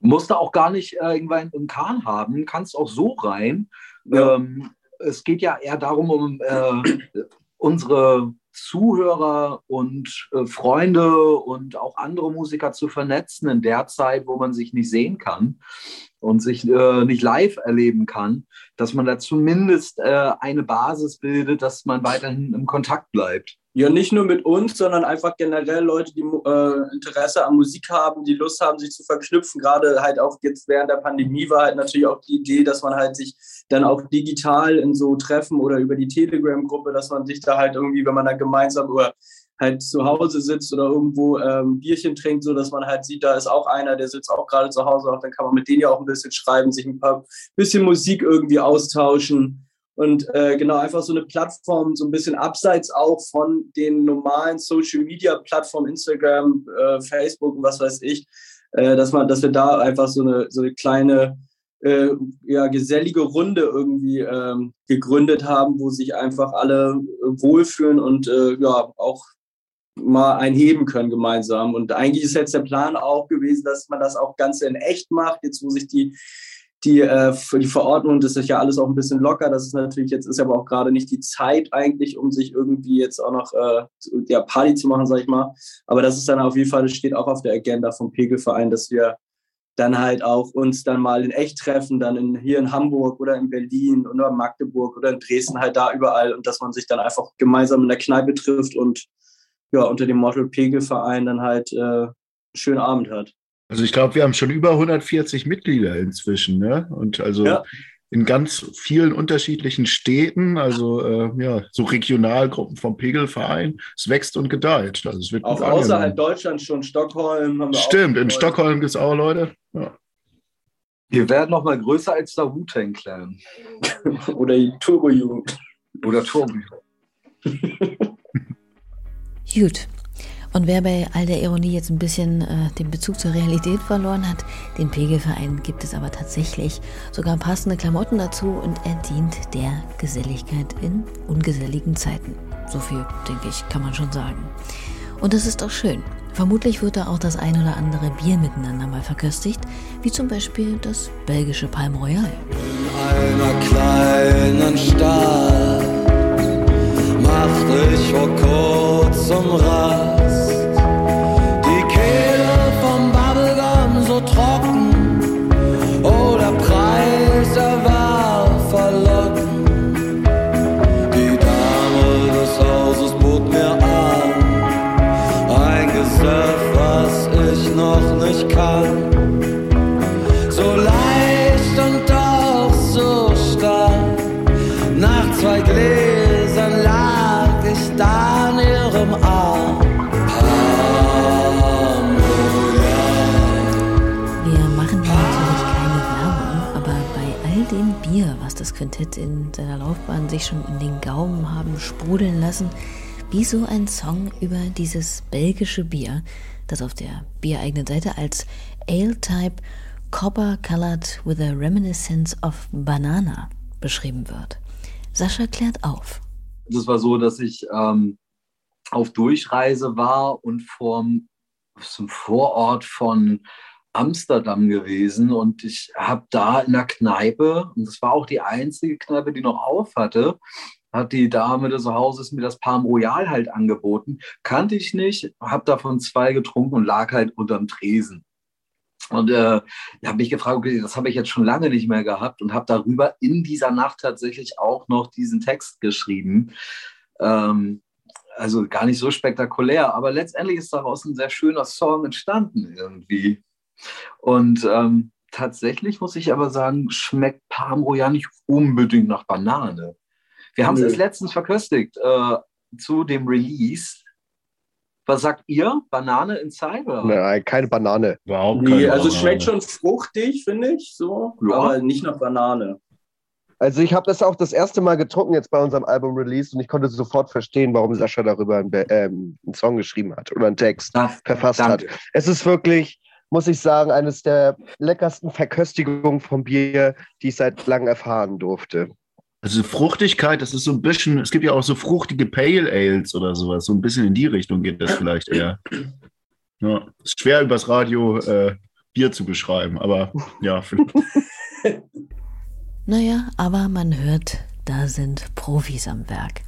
C: Musst du auch gar nicht äh, irgendwann einen Kahn haben, kannst auch so rein. Ja. Ähm, es geht ja eher darum, um äh, unsere Zuhörer und äh, Freunde und auch andere Musiker zu vernetzen in der Zeit, wo man sich nicht sehen kann und sich äh, nicht live erleben kann, dass man da zumindest äh, eine Basis bildet, dass man weiterhin im Kontakt bleibt.
F: Ja, nicht nur mit uns, sondern einfach generell Leute, die äh, Interesse an Musik haben, die Lust haben, sich zu verknüpfen. Gerade halt auch jetzt während der Pandemie war halt natürlich auch die Idee, dass man halt sich dann auch digital in so Treffen oder über die Telegram-Gruppe, dass man sich da halt irgendwie, wenn man dann gemeinsam oder halt zu Hause sitzt oder irgendwo ähm, Bierchen trinkt, so dass man halt sieht, da ist auch einer, der sitzt auch gerade zu Hause, auch dann kann man mit denen ja auch ein bisschen schreiben, sich ein paar bisschen Musik irgendwie austauschen und äh, genau einfach so eine Plattform, so ein bisschen abseits auch von den normalen Social Media Plattformen, Instagram, äh, Facebook und was weiß ich, äh, dass man, dass wir da einfach so eine, so eine kleine äh, ja, gesellige Runde irgendwie ähm, gegründet haben, wo sich einfach alle wohlfühlen und äh, ja auch mal einheben können gemeinsam. Und eigentlich ist jetzt der Plan auch gewesen, dass man das auch ganz in echt macht, jetzt wo sich die die, äh, die Verordnung, das ist ja alles auch ein bisschen locker. Das ist natürlich jetzt, ist aber auch gerade nicht die Zeit eigentlich, um sich irgendwie jetzt auch noch äh, ja, Party zu machen, sag ich mal. Aber das ist dann auf jeden Fall, das steht auch auf der Agenda vom Pegelverein, dass wir dann halt auch uns dann mal in echt treffen, dann in, hier in Hamburg oder in Berlin oder Magdeburg oder in Dresden, halt da überall und dass man sich dann einfach gemeinsam in der Kneipe trifft und ja, unter dem Motto Pegelverein dann halt äh, einen schönen Abend hat.
D: Also ich glaube, wir haben schon über 140 Mitglieder inzwischen, ne? Und also ja. in ganz vielen unterschiedlichen Städten, also äh, ja, so Regionalgruppen vom Pegelverein. Es wächst und gedeiht. Also es wird
F: auch außerhalb Deutschlands schon Stockholm
D: haben wir Stimmt, in Stockholm gibt es auch Leute. Ja.
C: Wir werden noch mal größer als der Wu-Tang Clan.
F: Oder die Turbo-Jugend.
C: Oder Turbo.
B: Gut, und wer bei all der Ironie jetzt ein bisschen äh, den Bezug zur Realität verloren hat, den Pegelverein gibt es aber tatsächlich. Sogar passende Klamotten dazu und er dient der Geselligkeit in ungeselligen Zeiten. So viel, denke ich, kann man schon sagen. Und das ist auch schön. Vermutlich wird da auch das ein oder andere Bier miteinander mal verköstigt, wie zum Beispiel das belgische Palm Royal.
J: In einer kleinen Stadt machte ich vor kurzem Rat
B: Quintett in seiner Laufbahn sich schon in den Gaumen haben sprudeln lassen, wie so ein Song über dieses belgische Bier, das auf der biereigenen Seite als Ale-Type Copper Colored with a Reminiscence of Banana beschrieben wird. Sascha klärt auf.
C: Es war so, dass ich ähm, auf Durchreise war und vom, zum Vorort von Amsterdam gewesen und ich habe da in der Kneipe, und das war auch die einzige Kneipe, die noch auf hatte, hat die Dame des Hauses mir das Palm Royal halt angeboten. Kannte ich nicht, habe davon zwei getrunken und lag halt unterm Tresen. Und äh, habe mich gefragt, okay, das habe ich jetzt schon lange nicht mehr gehabt und habe darüber in dieser Nacht tatsächlich auch noch diesen Text geschrieben. Ähm, also gar nicht so spektakulär, aber letztendlich ist daraus ein sehr schöner Song entstanden irgendwie. Und ähm, tatsächlich muss ich aber sagen, schmeckt Parmo ja nicht unbedingt nach Banane. Wir haben es erst letztens verköstigt äh, zu dem Release. Was sagt ihr? Banane in Cyber?
E: Nein, keine Banane.
F: Überhaupt keine nee, also es schmeckt schon fruchtig, finde ich, so, ja. aber nicht nach Banane.
E: Also ich habe das auch das erste Mal getrunken jetzt bei unserem Album-Release und ich konnte sofort verstehen, warum Sascha darüber einen, ähm, einen Song geschrieben hat oder einen Text Ach, verfasst danke. hat. Es ist wirklich, muss ich sagen, eines der leckersten Verköstigungen vom Bier, die ich seit langem erfahren durfte.
D: Also Fruchtigkeit, das ist so ein bisschen, es gibt ja auch so fruchtige Pale Ales oder sowas, so ein bisschen in die Richtung geht das vielleicht eher. Ja, ist schwer übers Radio äh, Bier zu beschreiben, aber ja.
B: naja, aber man hört, da sind Profis am Werk.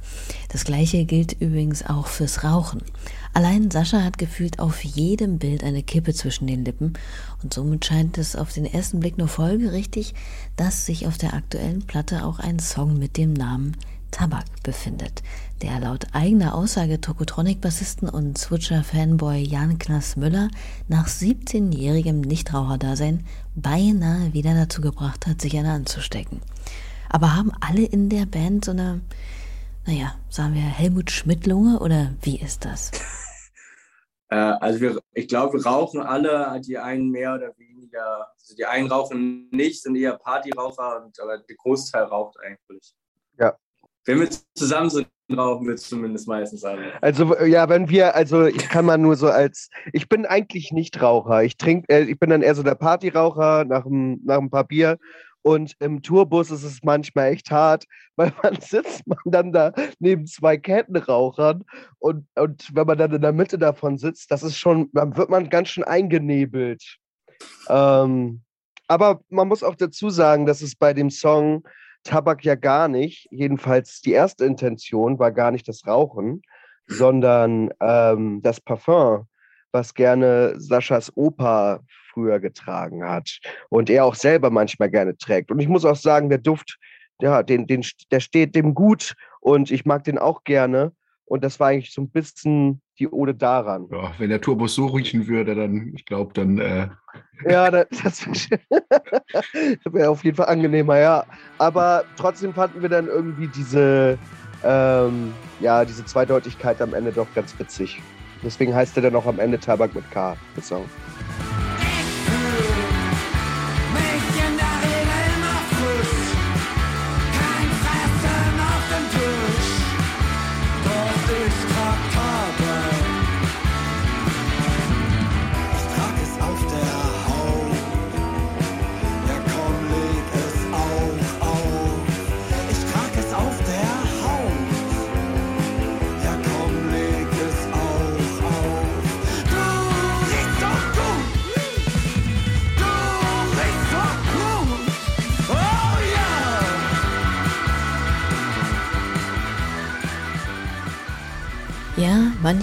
B: Das gleiche gilt übrigens auch fürs Rauchen. Allein Sascha hat gefühlt auf jedem Bild eine Kippe zwischen den Lippen und somit scheint es auf den ersten Blick nur folgerichtig, dass sich auf der aktuellen Platte auch ein Song mit dem Namen Tabak befindet, der laut eigener Aussage Tokotronic-Bassisten und Switcher-Fanboy Jan Knass Müller nach 17-jährigem Nichtraucherdasein beinahe wieder dazu gebracht hat, sich eine anzustecken. Aber haben alle in der Band so eine, naja, sagen wir Helmut Schmidt-Lunge oder wie ist das?
F: Äh, also wir, ich glaube, wir rauchen alle, die einen mehr oder weniger, also die einen rauchen nicht, sind eher Partyraucher, und, aber der Großteil raucht eigentlich.
E: Ja.
F: Wenn wir zusammen sind, rauchen wir zumindest meistens alle.
E: Also ja, wenn wir, also ich kann mal nur so als, ich bin eigentlich nicht Raucher. Ich trinke, äh, ich bin dann eher so der Partyraucher nach einem nach ein paar Bier. Und im Tourbus ist es manchmal echt hart, weil man sitzt man dann da neben zwei Kettenrauchern und, und wenn man dann in der Mitte davon sitzt, das ist schon, dann wird man ganz schön eingenebelt. Ähm, aber man muss auch dazu sagen, dass es bei dem Song Tabak ja gar nicht, jedenfalls die erste Intention war gar nicht das Rauchen, sondern ähm, das Parfum, was gerne Saschas Opa früher getragen hat und er auch selber manchmal gerne trägt. Und ich muss auch sagen, der Duft, ja, den, den, der steht dem gut und ich mag den auch gerne. Und das war eigentlich so ein bisschen die Ode daran.
D: Ja, wenn der Turbus so riechen würde, dann, ich glaube, dann. Äh
E: ja, das, das wäre auf jeden Fall angenehmer, ja. Aber trotzdem fanden wir dann irgendwie diese, ähm, ja, diese Zweideutigkeit am Ende doch ganz witzig. Deswegen heißt er dann auch am Ende Tabak mit K, der Song.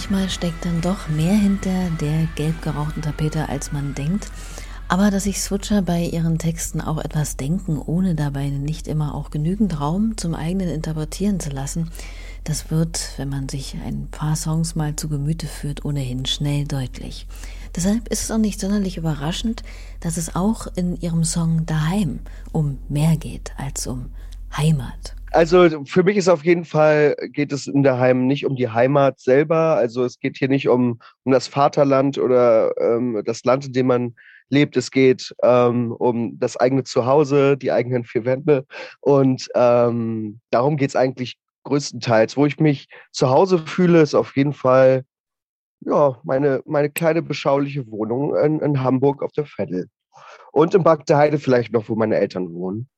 B: Manchmal steckt dann doch mehr hinter der gelb gerauchten Tapete, als man denkt. Aber dass sich Switcher bei ihren Texten auch etwas denken, ohne dabei nicht immer auch genügend Raum zum eigenen Interpretieren zu lassen, das wird, wenn man sich ein paar Songs mal zu Gemüte führt, ohnehin schnell deutlich. Deshalb ist es auch nicht sonderlich überraschend, dass es auch in ihrem Song Daheim um mehr geht als um Heimat.
E: Also für mich ist auf jeden Fall, geht es in der Heim nicht um die Heimat selber. Also es geht hier nicht um, um das Vaterland oder ähm, das Land, in dem man lebt. Es geht ähm, um das eigene Zuhause, die eigenen vier Wände. Und ähm, darum geht es eigentlich größtenteils. Wo ich mich zu Hause fühle, ist auf jeden Fall ja, meine, meine kleine beschauliche Wohnung in, in Hamburg auf der Veddel. Und in Bagdeheide vielleicht noch, wo meine Eltern wohnen.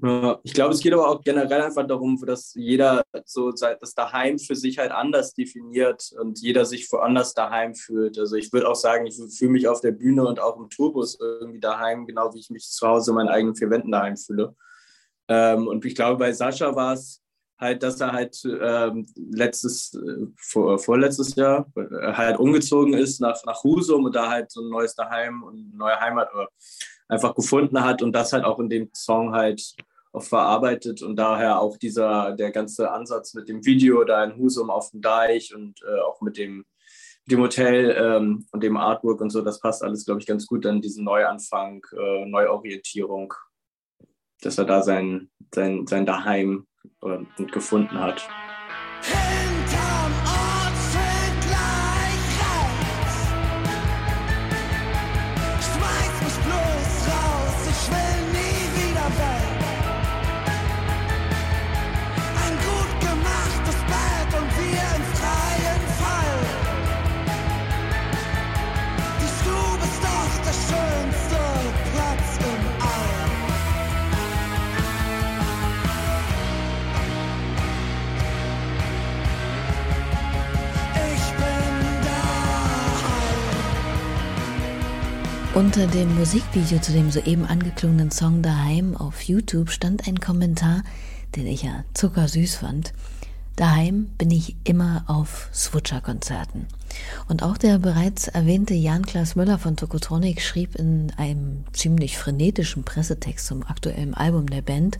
F: Ja, ich glaube, es geht aber auch generell einfach darum, dass jeder so das Daheim für sich halt anders definiert und jeder sich woanders daheim fühlt. Also ich würde auch sagen, ich fühle mich auf der Bühne und auch im Tourbus irgendwie daheim, genau wie ich mich zu Hause in meinen eigenen vier Wänden daheim fühle. Ähm, und ich glaube, bei Sascha war es halt, dass er halt ähm, letztes, äh, vor, vorletztes Jahr äh, halt umgezogen ist nach, nach Husum und da halt so ein neues Daheim und neue Heimat äh, einfach gefunden hat und das halt auch in dem Song halt auch verarbeitet und daher auch dieser, der ganze Ansatz mit dem Video da in Husum auf dem Deich und äh, auch mit dem, dem Hotel ähm, und dem Artwork und so, das passt alles, glaube ich, ganz gut an diesen Neuanfang, äh, Neuorientierung, dass er da sein, sein, sein Daheim äh, gefunden hat.
J: Hinterm
B: Unter dem Musikvideo zu dem soeben angeklungenen Song Daheim auf YouTube stand ein Kommentar, den ich ja zuckersüß fand. Daheim bin ich immer auf Switcher-Konzerten. Und auch der bereits erwähnte Jan-Klaas Müller von Tokotronic schrieb in einem ziemlich frenetischen Pressetext zum aktuellen Album der Band,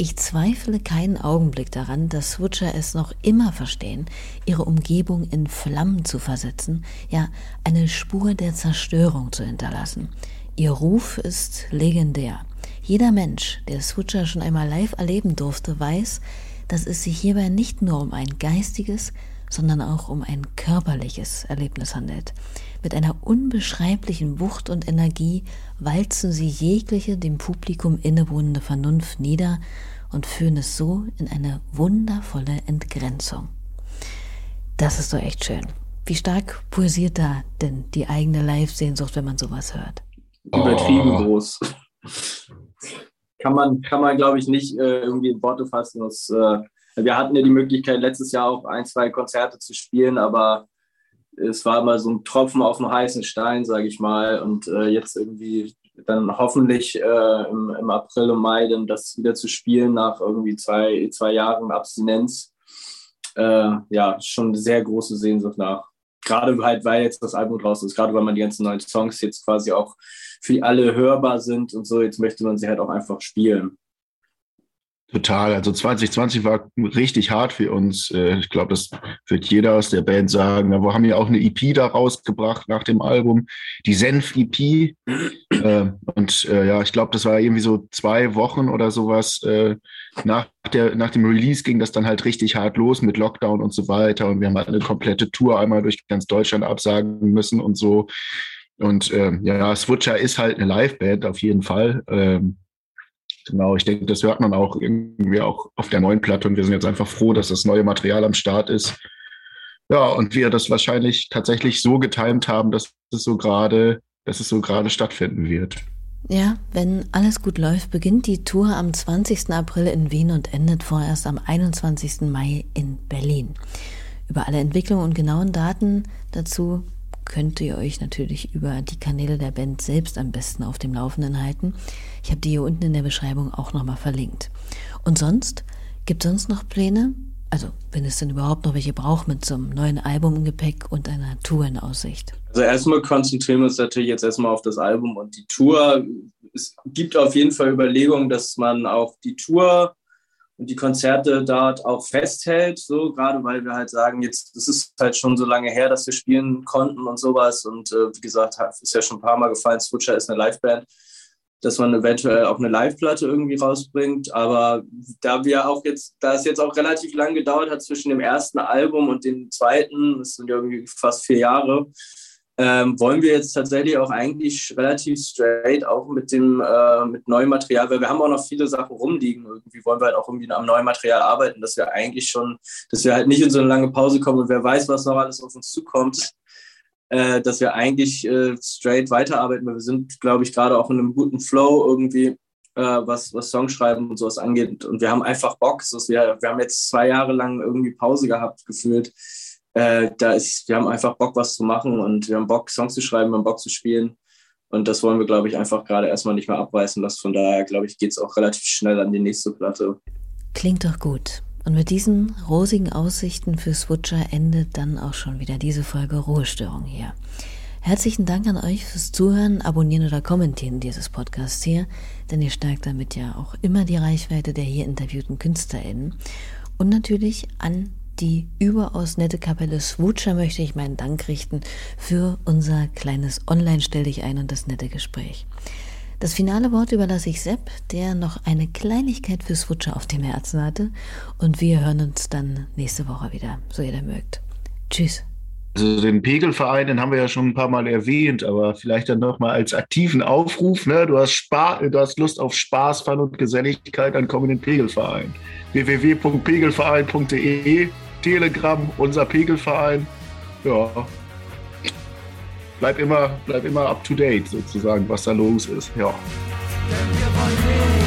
B: Ich zweifle keinen Augenblick daran, dass Switcher es noch immer verstehen, ihre Umgebung in Flammen zu versetzen, ja, eine Spur der Zerstörung zu hinterlassen. Ihr Ruf ist legendär. Jeder Mensch, der Switcher schon einmal live erleben durfte, weiß, dass es sich hierbei nicht nur um ein geistiges, sondern auch um ein körperliches Erlebnis handelt. Mit einer unbeschreiblichen Wucht und Energie walzen sie jegliche dem Publikum innewohnende Vernunft nieder und führen es so in eine wundervolle Entgrenzung. Das ist doch echt schön. Wie stark pulsiert da denn die eigene Live-Sehnsucht, wenn man sowas hört?
F: Übertrieben oh. groß. kann man, kann man glaube ich, nicht äh, irgendwie in Worte fassen. Das, äh, wir hatten ja die Möglichkeit, letztes Jahr auch ein, zwei Konzerte zu spielen, aber es war mal so ein Tropfen auf dem heißen Stein, sage ich mal. Und äh, jetzt irgendwie dann hoffentlich äh, im, im, April und Mai dann das wieder zu spielen nach irgendwie zwei, zwei Jahren Abstinenz. Äh, ja, schon eine sehr große Sehnsucht nach. Gerade halt, weil jetzt das Album draußen ist, gerade weil man die ganzen neuen Songs jetzt quasi auch für alle hörbar sind und so, jetzt möchte man sie halt auch einfach spielen.
D: Total. Also 2020 war richtig hart für uns. Äh, ich glaube, das wird jeder aus der Band sagen. Wir haben ja auch eine EP da rausgebracht nach dem Album, die Senf-EP. Äh, und äh, ja, ich glaube, das war irgendwie so zwei Wochen oder sowas. Nach, der, nach dem Release ging das dann halt richtig hart los mit Lockdown und so weiter. Und wir haben halt eine komplette Tour einmal durch ganz Deutschland absagen müssen und so. Und ja, Switcher ist halt eine Liveband auf jeden Fall. Ähm, Genau, ich denke, das hört man auch irgendwie auch auf der neuen Platte und wir sind jetzt einfach froh, dass das neue Material am Start ist. Ja, und wir das wahrscheinlich tatsächlich so getimt haben, dass es so gerade, dass es so gerade stattfinden wird.
B: Ja, wenn alles gut läuft, beginnt die Tour am 20. April in Wien und endet vorerst am 21. Mai in Berlin. Über alle Entwicklungen und genauen Daten dazu könnt ihr euch natürlich über die Kanäle der Band selbst am besten auf dem Laufenden halten. Ich habe die hier unten in der Beschreibung auch nochmal verlinkt. Und sonst, gibt es sonst noch Pläne? Also, wenn es denn überhaupt noch welche braucht mit so einem neuen Album im Gepäck und einer Tour in Aussicht?
F: Also erstmal konzentrieren wir uns natürlich jetzt erstmal auf das Album und die Tour. Es gibt auf jeden Fall Überlegungen, dass man auch die Tour und die Konzerte dort auch festhält, so gerade weil wir halt sagen, jetzt das ist halt schon so lange her, dass wir spielen konnten und sowas und äh, wie gesagt, ist ja schon ein paar Mal gefallen, Switcher ist eine Liveband, dass man eventuell auch eine Live-Platte irgendwie rausbringt, aber da wir auch jetzt, da es jetzt auch relativ lang gedauert hat zwischen dem ersten Album und dem zweiten, das sind ja irgendwie fast vier Jahre, ähm, wollen wir jetzt tatsächlich auch eigentlich relativ straight auch mit dem äh, mit neuem Material, weil wir haben auch noch viele Sachen rumliegen. Irgendwie wollen wir halt auch irgendwie am neuen Material arbeiten, dass wir eigentlich schon, dass wir halt nicht in so eine lange Pause kommen und wer weiß, was noch alles auf uns zukommt, äh, dass wir eigentlich äh, straight weiterarbeiten, weil wir sind, glaube ich, gerade auch in einem guten Flow irgendwie, äh, was, was Songschreiben und sowas angeht. Und wir haben einfach Bock. Wir, wir haben jetzt zwei Jahre lang irgendwie Pause gehabt, gefühlt äh, da ist, wir haben einfach Bock, was zu machen und wir haben Bock, Songs zu schreiben, wir haben Bock zu spielen. Und das wollen wir, glaube ich, einfach gerade erstmal nicht mehr abreißen lassen. Von daher, glaube ich, geht es auch relativ schnell an die nächste Platte.
B: Klingt doch gut. Und mit diesen rosigen Aussichten für Switcher endet dann auch schon wieder diese Folge Ruhestörung hier. Herzlichen Dank an euch fürs Zuhören, Abonnieren oder Kommentieren dieses Podcasts hier, denn ihr stärkt damit ja auch immer die Reichweite der hier interviewten KünstlerInnen. Und natürlich an die überaus nette Kapelle Swutscher möchte ich meinen Dank richten für unser kleines Online-Stell dich ein und das nette Gespräch. Das finale Wort überlasse ich Sepp, der noch eine Kleinigkeit für Swutscher auf dem Herzen hatte. Und wir hören uns dann nächste Woche wieder, so ihr da mögt. Tschüss.
D: Also den Pegelverein, den haben wir ja schon ein paar Mal erwähnt, aber vielleicht dann nochmal als aktiven Aufruf. Ne? Du, hast Spa du hast Lust auf Spaß, Fun und Geselligkeit, dann komm in den Pegelverein. www.pegelverein.de Telegram, unser Pegelverein. Ja. Bleib immer, bleib immer up to date sozusagen, was da los ist. Ja. Denn wir wollen